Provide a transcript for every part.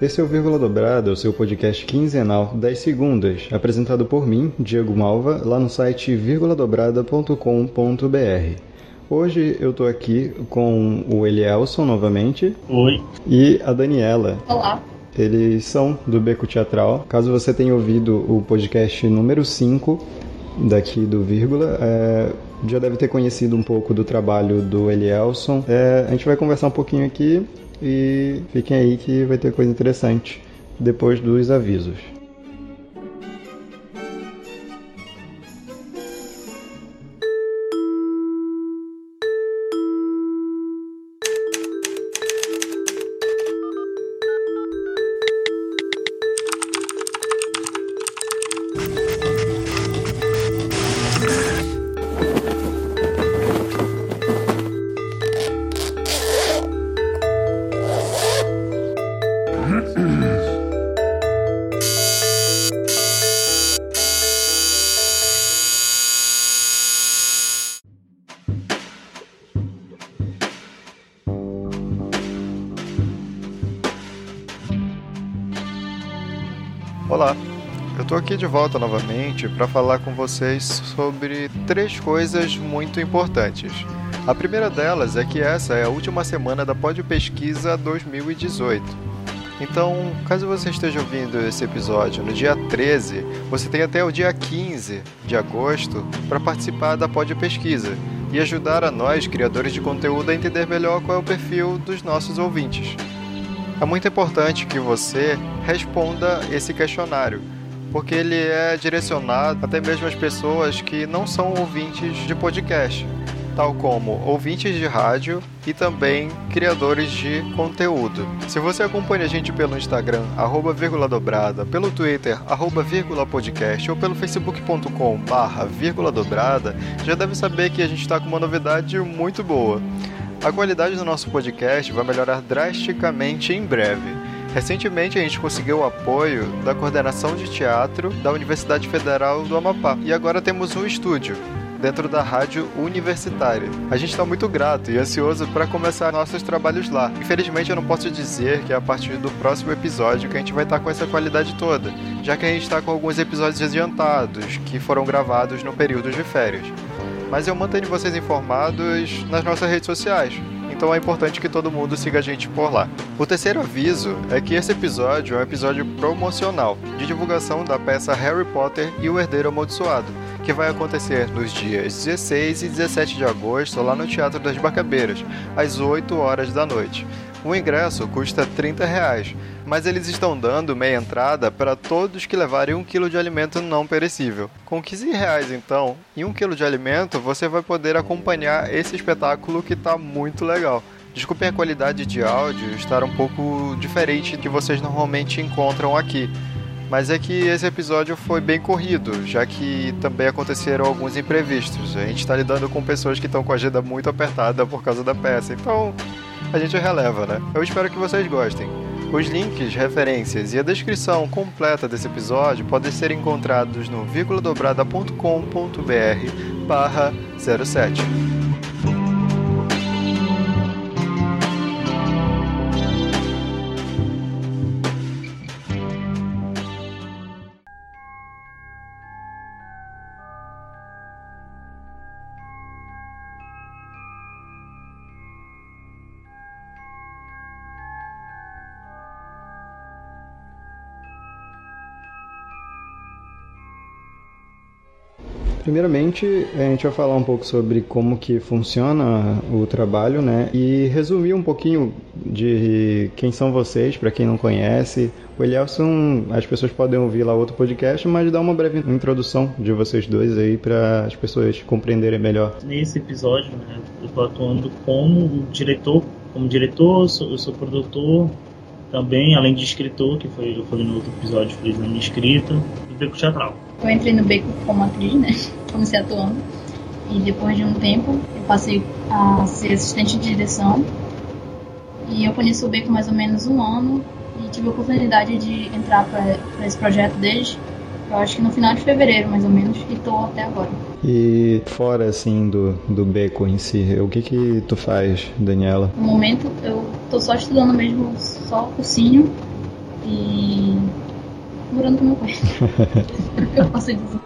Esse é o Vírgula Dobrada, o seu podcast quinzenal das segundas, apresentado por mim, Diego Malva, lá no site virguladobrada.com.br. Hoje eu tô aqui com o Elielson novamente. Oi. E a Daniela. Olá. Eles são do Beco Teatral. Caso você tenha ouvido o podcast número 5 daqui do Vírgula, é, já deve ter conhecido um pouco do trabalho do Elielson. É, a gente vai conversar um pouquinho aqui e fiquem aí que vai ter coisa interessante depois dos avisos. Aqui de volta novamente para falar com vocês sobre três coisas muito importantes. A primeira delas é que essa é a última semana da Pod Pesquisa 2018. Então, caso você esteja ouvindo esse episódio no dia 13, você tem até o dia 15 de agosto para participar da Pod Pesquisa e ajudar a nós, criadores de conteúdo, a entender melhor qual é o perfil dos nossos ouvintes. É muito importante que você responda esse questionário, porque ele é direcionado até mesmo às pessoas que não são ouvintes de podcast, tal como ouvintes de rádio e também criadores de conteúdo. Se você acompanha a gente pelo Instagram, arroba vírgula dobrada, pelo Twitter, arroba vírgula podcast ou pelo facebook.com barra vírgula dobrada, já deve saber que a gente está com uma novidade muito boa. A qualidade do nosso podcast vai melhorar drasticamente em breve. Recentemente a gente conseguiu o apoio da coordenação de teatro da Universidade Federal do Amapá e agora temos um estúdio dentro da rádio universitária. A gente está muito grato e ansioso para começar nossos trabalhos lá. Infelizmente eu não posso dizer que é a partir do próximo episódio que a gente vai estar com essa qualidade toda, já que a gente está com alguns episódios adiantados que foram gravados no período de férias mas eu mantenho vocês informados nas nossas redes sociais. Então é importante que todo mundo siga a gente por lá. O terceiro aviso é que esse episódio é um episódio promocional de divulgação da peça Harry Potter e o Herdeiro Amaldiçoado, que vai acontecer nos dias 16 e 17 de agosto lá no Teatro das Barcabeiras, às 8 horas da noite. O ingresso custa 30 reais, mas eles estão dando meia entrada para todos que levarem um quilo de alimento não perecível. Com 15 reais então, e um quilo de alimento, você vai poder acompanhar esse espetáculo que está muito legal. Desculpem a qualidade de áudio estar um pouco diferente do que vocês normalmente encontram aqui. Mas é que esse episódio foi bem corrido, já que também aconteceram alguns imprevistos. A gente está lidando com pessoas que estão com a agenda muito apertada por causa da peça, então a gente releva, né? Eu espero que vocês gostem. Os links, referências e a descrição completa desse episódio podem ser encontrados no vírguladobrada.com.br barra 07. Primeiramente, a gente vai falar um pouco sobre como que funciona o trabalho, né? E resumir um pouquinho de quem são vocês, para quem não conhece. O Elielson, as pessoas podem ouvir lá outro podcast, mas dar uma breve introdução de vocês dois aí para as pessoas compreenderem melhor. Nesse episódio, né, eu estou atuando como diretor, como diretor, sou, eu sou produtor também, além de escritor, que foi eu falei no outro episódio, fiz na minha escrita, e teatral. Eu entrei no beco como atriz, né? Comecei atuando. E depois de um tempo, eu passei a ser assistente de direção. E eu conheço o beco mais ou menos um ano. E tive a oportunidade de entrar para esse projeto desde, eu acho que no final de fevereiro, mais ou menos. E tô até agora. E fora, assim, do, do beco em si, o que que tu faz, Daniela? No momento, eu tô só estudando mesmo, só cursinho. e morando com meu pai. eu posso dizer.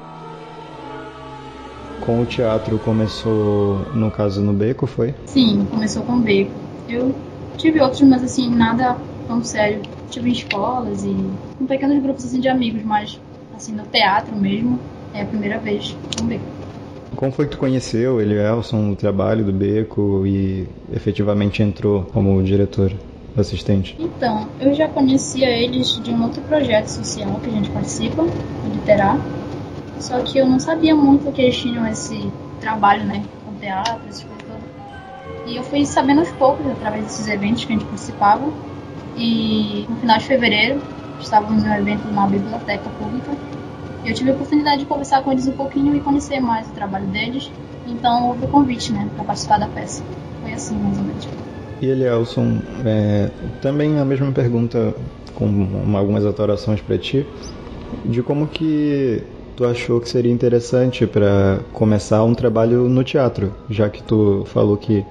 Com o teatro começou, no caso, no Beco, foi? Sim, começou com o Beco. Eu tive outros, mas assim, nada tão sério. Tive em escolas e com pequenos grupos assim, de amigos, mas assim, no teatro mesmo, é a primeira vez com o Beco. Como foi que tu conheceu ele, Elson, o trabalho do Beco e efetivamente entrou como diretor? Assistente? Então, eu já conhecia eles de um outro projeto social que a gente participa, o Literar. Só que eu não sabia muito que eles tinham esse trabalho, né, com teatro, esse tipo E eu fui sabendo aos poucos, através desses eventos que a gente participava. E no final de fevereiro, estávamos em um evento na biblioteca pública. E eu tive a oportunidade de conversar com eles um pouquinho e conhecer mais o trabalho deles. Então houve o convite, né, para participar da peça. Foi assim, mais ou menos. E Elielson, é, também a mesma pergunta com algumas alterações para ti, de como que tu achou que seria interessante para começar um trabalho no teatro, já que tu falou que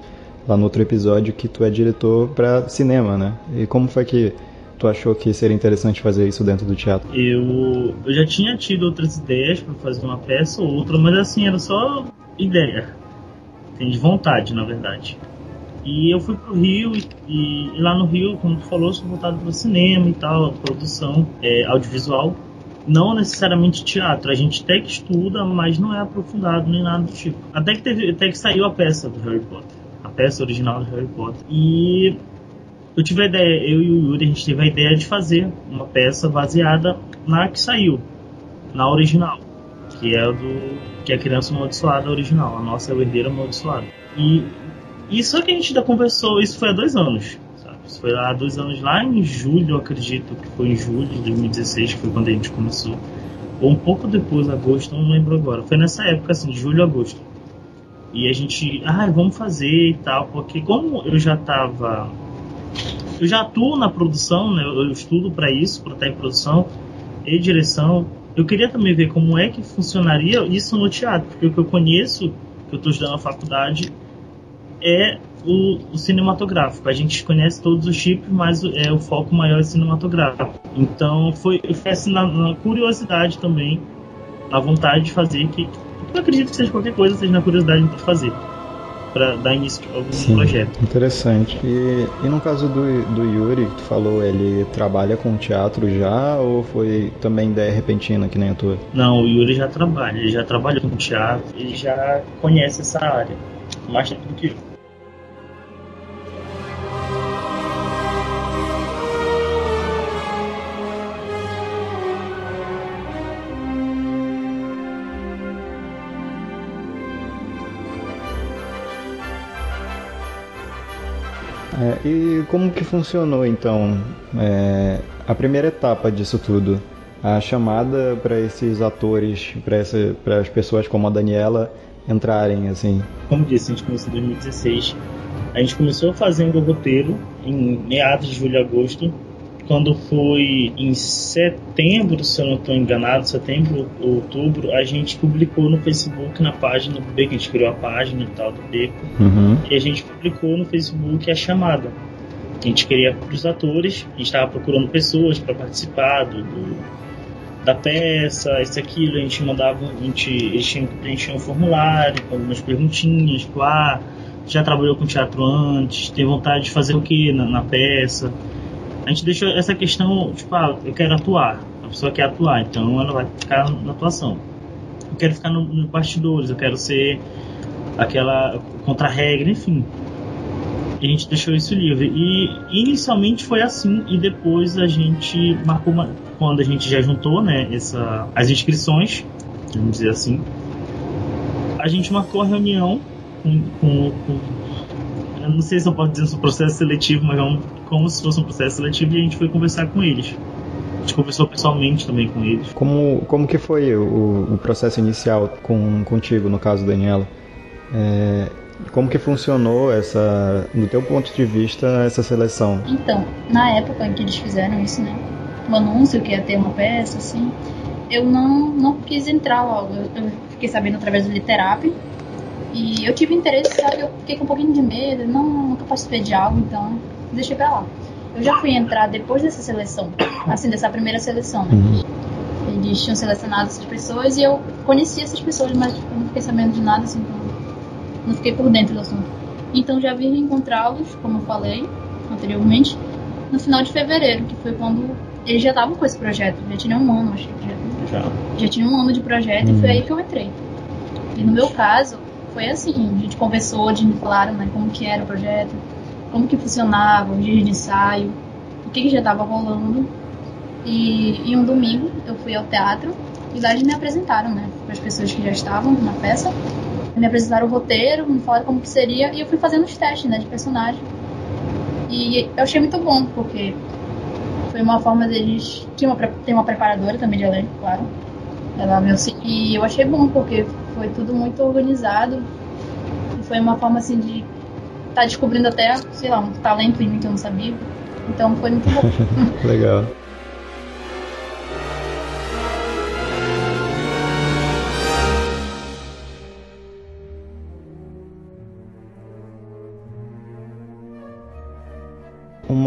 lá no outro episódio que tu é diretor para cinema, né? E como foi que tu achou que seria interessante fazer isso dentro do teatro? Eu, eu já tinha tido outras ideias para fazer uma peça ou outra, mas assim, era só ideia. Tem de vontade, na verdade. E eu fui pro Rio e, e lá no Rio, como tu falou, sou voltado para cinema e tal, produção é, audiovisual não necessariamente teatro. A gente até que estuda, mas não é aprofundado nem nada do tipo. Até que, teve, até que saiu a peça do Harry Potter. A peça original do Harry Potter. E eu tive a ideia, eu e o Yuri, a gente teve a ideia de fazer uma peça baseada na que saiu, na original, que é do que é a criança amaldiçoada original, a nossa é o herdeiro amaldiçoado. E isso que a gente ainda conversou, isso foi há dois anos. Isso foi há dois anos, lá em julho, acredito que foi em julho de 2016, que foi quando a gente começou. Ou um pouco depois, agosto, não lembro agora. Foi nessa época, assim, julho, agosto. E a gente, ah, vamos fazer e tal, porque como eu já tava. Eu já atuo na produção, né? Eu estudo para isso, para estar em produção e direção. Eu queria também ver como é que funcionaria isso no teatro, porque o que eu conheço, que eu estou estudando na faculdade, é o, o, cinematográfico. A gente conhece todos os tipos, mas é o foco maior é cinematográfico. Então foi, foi assim, na, na, curiosidade também, a vontade de fazer, que eu acredito que seja qualquer coisa, seja na curiosidade de fazer. Para dar início a algum Sim, projeto. Interessante. E, e no caso do, do Yuri, que tu falou, ele trabalha com teatro já ou foi também ideia repentina que nem a tua? Não, o Yuri já trabalha, ele já trabalha com teatro, ele já conhece essa área mais tempo do que eu. É, e como que funcionou então é, a primeira etapa disso tudo? A chamada para esses atores, para as pessoas como a Daniela entrarem assim? Como disse, a gente começou em 2016. A gente começou fazendo o roteiro em meados de julho e agosto quando foi em setembro, se eu não estou enganado, setembro ou outubro, a gente publicou no Facebook, na página do Beco, a gente criou a página e tal do Beco, uhum. e a gente publicou no Facebook a chamada. A gente queria para os atores, a gente estava procurando pessoas para participar do, do, da peça, isso aquilo, a gente mandava, a gente, eles tinham que preencher um formulário com algumas perguntinhas, tipo, ah, já trabalhou com teatro antes, tem vontade de fazer o que na, na peça a gente deixou essa questão, tipo, ah, eu quero atuar. A pessoa quer atuar, então ela vai ficar na atuação. Eu quero ficar nos no bastidores, eu quero ser aquela contra-regra, enfim. E a gente deixou isso livre. E inicialmente foi assim, e depois a gente marcou uma, quando a gente já juntou, né, essa, as inscrições, vamos dizer assim. A gente marcou a reunião com, com, com eu não sei se eu posso dizer sobre processo seletivo, mas vamos como se fosse um processo seletivo e a gente foi conversar com eles. A gente conversou pessoalmente também com eles. Como, como que foi o, o processo inicial com, contigo, no caso, Daniela? É, como que funcionou essa, do teu ponto de vista, essa seleção? Então, na época em que eles fizeram isso, né, o anúncio que ia ter uma peça, assim, eu não, não quis entrar logo. Eu, fiquei sabendo através do Literap. E eu tive interesse, sabe? Eu fiquei com um pouquinho de medo, não, nunca participei de algo, então deixei pra lá. eu já fui entrar depois dessa seleção, assim, dessa primeira seleção, né? Uhum. Eles tinham selecionado essas pessoas e eu conhecia essas pessoas, mas tipo, não fiquei sabendo de nada, assim, então não fiquei por dentro do assunto. Então já vim reencontrá-los, como eu falei anteriormente, no final de fevereiro, que foi quando eles já estavam com esse projeto, já tinha um ano, acho que já. Já, já tinha um ano de projeto uhum. e foi aí que eu entrei. E no meu caso, foi assim, a gente conversou, eles me falaram né, como que era o projeto, como que funcionava, os dias de ensaio, o que, que já estava rolando. E, e um domingo eu fui ao teatro e lá eles me apresentaram, né, para as pessoas que já estavam na peça. Me apresentaram o roteiro, me falaram como que seria e eu fui fazendo os testes, né, de personagem. E eu achei muito bom, porque foi uma forma deles. Tinha uma, tem uma preparadora também de elenco, claro. Ela me E eu achei bom, porque foi tudo muito organizado. E foi uma forma assim de estar tá descobrindo até, sei lá, um talento em mim que eu não sabia. Então foi muito bom. Legal.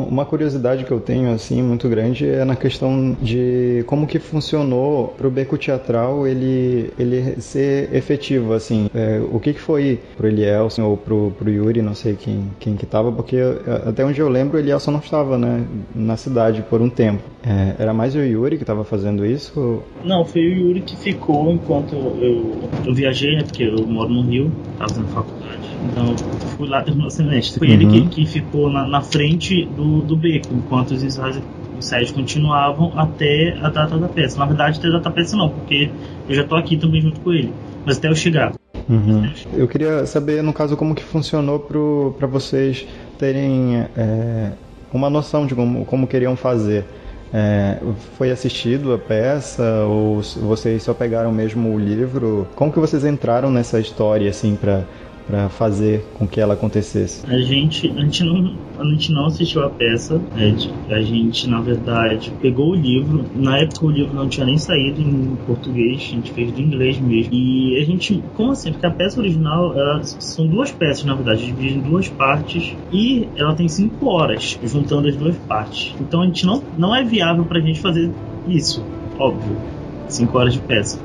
Uma, curiosidade que eu tenho assim muito grande é na questão de como que funcionou para o beco teatral ele ele ser efetivo assim. É, o que, que foi pro Elielson ou pro, pro Yuri não sei quem quem que tava porque até onde eu lembro o Elielson não estava né na cidade por um tempo. É, era mais o Yuri que estava fazendo isso? Não foi o Yuri que ficou enquanto eu, eu viajei né porque eu moro no Rio estava fazendo faculdade então, fui lá terminou o semestre. Foi uhum. ele que, uhum. que ficou na, na, frente do, do beco, enquanto os ensaios, ensaios continuavam até a data da peça. Na verdade, até a data da peça não, porque eu já estou aqui também junto com ele. Mas até eu chegar. Uhum. Eu queria saber, no caso, como que funcionou para vocês terem é, uma noção de como, como queriam fazer. É, foi assistido a peça ou vocês só pegaram mesmo o livro? Como que vocês entraram nessa história assim para para fazer com que ela acontecesse? A gente, a gente não, a gente não assistiu a peça. A gente, na verdade, pegou o livro. Na época o livro não tinha nem saído em português, a gente fez de inglês mesmo. E a gente, como assim? Porque a peça original ela, são duas peças, na verdade, dividida em duas partes e ela tem cinco horas juntando as duas partes. Então a gente não, não é viável para a gente fazer isso, óbvio, cinco horas de peça.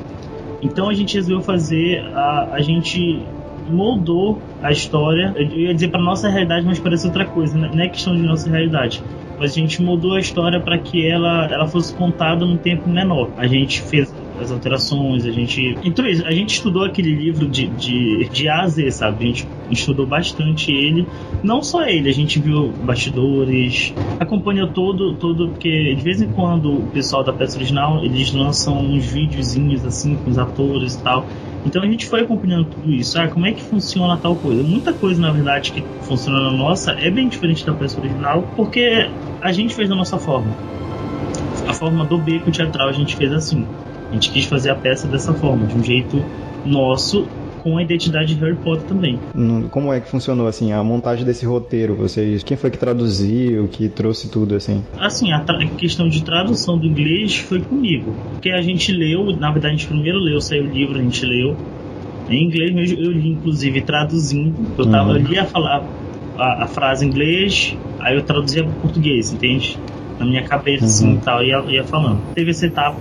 Então a gente resolveu fazer a, a gente moldou a história. Eu ia dizer para nossa realidade, mas parece outra coisa. Né? Não é questão de nossa realidade. Mas a gente moldou a história para que ela, ela fosse contada num tempo menor. A gente fez as alterações, a gente. Então, a gente estudou aquele livro de, de, de A a Z, sabe? A gente estudou bastante ele. Não só ele, a gente viu bastidores, acompanhou todo, todo, porque de vez em quando o pessoal da peça original eles lançam uns videozinhos assim com os atores e tal. Então a gente foi acompanhando tudo isso. Ah, como é que funciona tal coisa? Muita coisa, na verdade, que funciona na nossa é bem diferente da peça original, porque a gente fez da nossa forma. A forma do beco teatral a gente fez assim. A gente quis fazer a peça dessa forma, de um jeito nosso com a identidade de Harry Potter também. Como é que funcionou assim a montagem desse roteiro? Vocês, quem foi que traduziu, que trouxe tudo assim? Assim, a, a questão de tradução do inglês foi comigo, porque a gente leu, na verdade a gente primeiro leu, saiu o livro, a gente leu em inglês eu li inclusive traduzindo, eu tava uhum. eu lia falar a, a, frase em inglês, aí eu traduzia para português, entende? Na minha cabeça assim, uhum. assim, tal, ia, ia falando. Teve essa etapa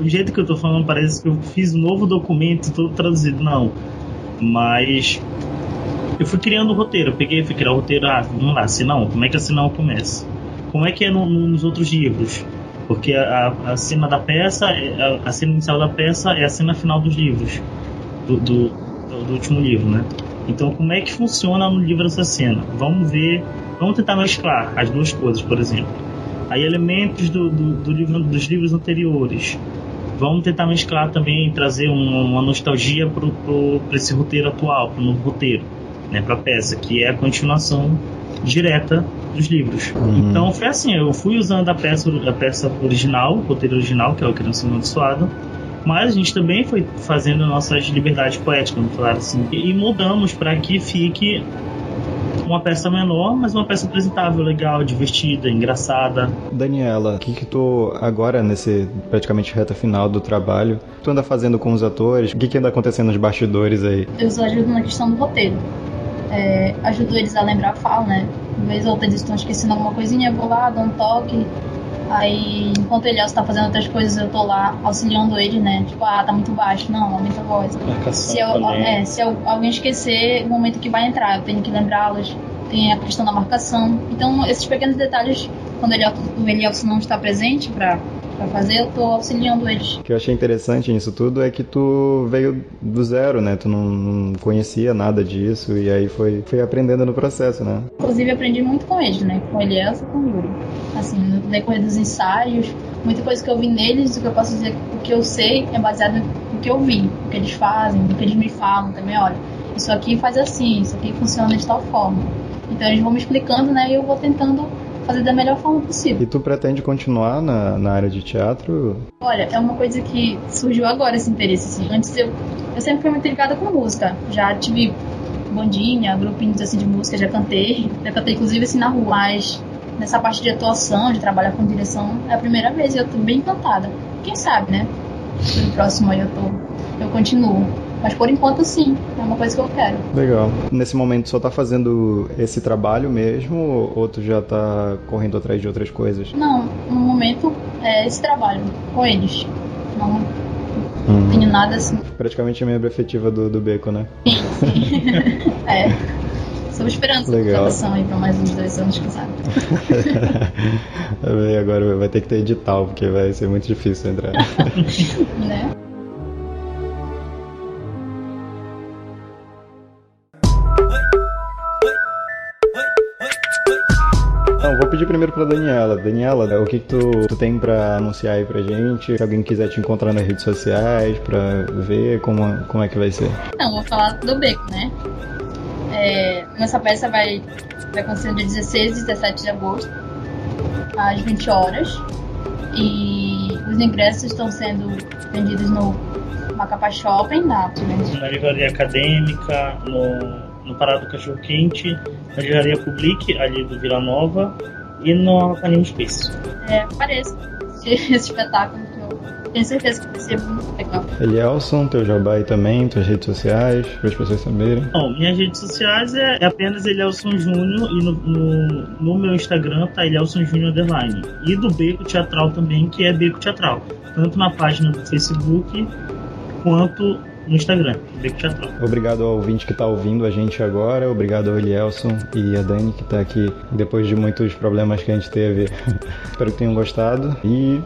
o jeito que eu tô falando parece que eu fiz um novo documento todo traduzido. Não. Mas eu fui criando o roteiro. Eu peguei, fui criar o roteiro. Ah, vamos lá, Sinal. Como é que a Sinal começa? Como é que é no, nos outros livros? Porque a, a cena da peça, é, a, a, cena inicial da peça é a cena final dos livros. Do, do, do, último livro, né? Então, como é que funciona no livro essa cena? Vamos ver. Vamos tentar mesclar as duas coisas, por exemplo aí elementos do, do, do livro, dos livros anteriores. Vamos tentar mesclar também, trazer uma, uma nostalgia para esse roteiro atual, para o novo roteiro, né, para a peça, que é a continuação direta dos livros. Uhum. Então foi assim, eu fui usando a peça, a peça original, o roteiro original, que é o Criança Amaldiçoada, mas a gente também foi fazendo nossas liberdades poéticas, vamos falar assim, e mudamos para que fique uma peça menor, mas uma peça apresentável, legal, divertida, engraçada. Daniela, o que, que tu agora, nesse praticamente reta final do trabalho, tu anda fazendo com os atores? O que, que anda acontecendo nos bastidores aí? Eu só ajudo na questão do roteiro. é, ajudo eles a lembrar a fala, né? Uma vez ou outra eles estão esquecendo alguma coisinha, eu vou lá, dou um toque. Aí, enquanto ele está fazendo outras coisas, eu tô lá auxiliando ele, né? Tipo, ah, tá muito baixo, não, aumenta a voz. Se, eu, é, se eu, alguém esquecer o momento que vai entrar, eu tenho que lembrá-los. Tem a questão da marcação. Então, esses pequenos detalhes, quando ele, o Elielson não está presente para para fazer, eu tô auxiliando eles. O que eu achei interessante nisso tudo é que tu veio do zero, né? Tu não, não conhecia nada disso e aí foi, foi aprendendo no processo, né? Inclusive aprendi muito com eles, né? Com Elielson e com o Yuri. Assim, no decorrer dos ensaios, muita coisa que eu vi neles, o que eu posso dizer, o que eu sei é baseado no que eu vi, o que eles fazem, o que eles me falam também, olha, isso aqui faz assim, isso aqui funciona de tal forma. Então eles vão me explicando, né? E eu vou tentando fazer da melhor forma possível. E tu pretende continuar na, na área de teatro? Olha, é uma coisa que surgiu agora esse interesse. Assim. Antes eu, eu sempre fui muito ligada com música. Já tive bandinha, grupinhos assim de música, já cantei. Já cantei inclusive assim na rua. Mas nessa parte de atuação, de trabalhar com direção, é a primeira vez e eu tô bem encantada. Quem sabe, né? No próximo aí eu tô. Eu continuo. Mas por enquanto sim, é uma coisa que eu quero. Legal. Nesse momento só tá fazendo esse trabalho mesmo ou tu já tá correndo atrás de outras coisas? Não, no momento é esse trabalho com eles. Não hum. tenho nada assim. Praticamente a membro efetiva do, do Beco, né? Sim, sim. é. Estou esperando essa contratação aí para mais uns dois anos, quem sabe. Agora vai ter que ter edital, porque vai ser muito difícil entrar. né? Pedir primeiro pra Daniela. Daniela, o que, que tu, tu tem pra anunciar aí pra gente? Se alguém quiser te encontrar nas redes sociais pra ver como, como é que vai ser. Não, vou falar do Beco, né? É, nossa peça vai, vai acontecer no dia 16 e 17 de agosto, às 20 horas. E os ingressos estão sendo vendidos no Macapá Shopping, na, na livraria acadêmica, no no Parado Cachorro Quente, na livraria Public, ali do Vila Nova, e no Anime Space. É, apareça esse espetáculo que eu tenho certeza que vai ser muito legal. Elielson, teu jabá aí também, tuas redes sociais, para as pessoas saberem. Bom, minhas redes sociais é, é apenas Elielson Júnior e no, no, no, meu Instagram tá Elielson Júnior Underline. E do Beco Teatral também, que é Beco Teatral. Tanto na página do Facebook quanto no Instagram, Beco Teatral. Obrigado ao ouvinte que está ouvindo a gente agora, obrigado ao Elielson e a Dani que está aqui depois de muitos problemas que a gente teve. Espero que tenham gostado e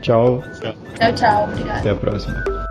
tchau. Tchau, tchau, obrigado. Até a próxima.